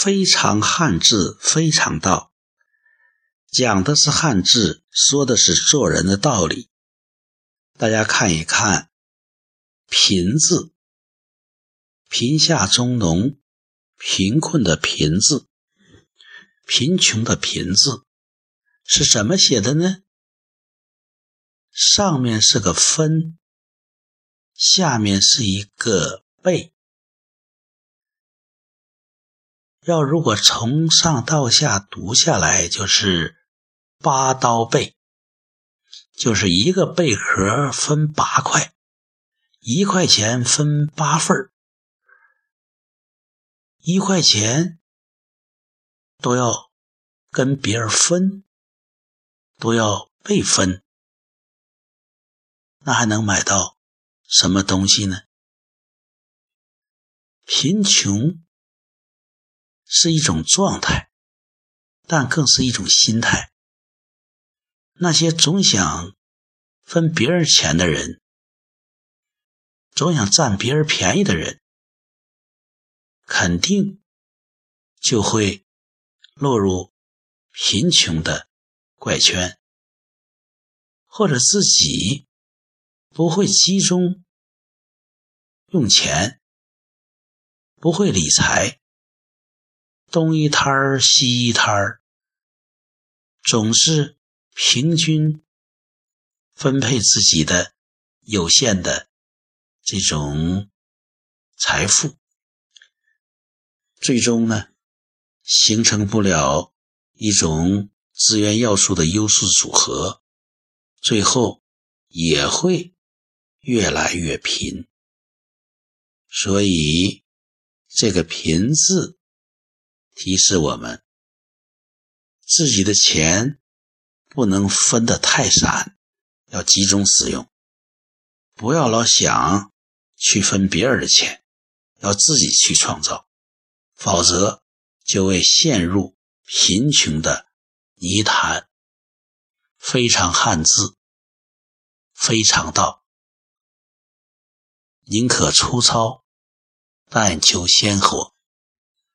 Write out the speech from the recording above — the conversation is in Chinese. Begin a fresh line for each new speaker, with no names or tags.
非常汉字，非常道，讲的是汉字，说的是做人的道理。大家看一看“贫”字，贫下中农，贫困的“贫”字，贫穷的“贫”字是怎么写的呢？上面是个分，下面是一个贝。要如果从上到下读下来，就是八刀贝，就是一个贝壳分八块，一块钱分八份一块钱都要跟别人分，都要被分。那还能买到什么东西呢？贫穷是一种状态，但更是一种心态。那些总想分别人钱的人，总想占别人便宜的人，肯定就会落入贫穷的怪圈，或者自己。不会集中用钱，不会理财，东一摊儿西一摊儿，总是平均分配自己的有限的这种财富，最终呢，形成不了一种资源要素的优势组合，最后也会。越来越贫，所以这个“贫”字提示我们，自己的钱不能分得太散，要集中使用，不要老想去分别人的钱，要自己去创造，否则就会陷入贫穷的泥潭。非常汉字，非常道。宁可粗糙，但求鲜活。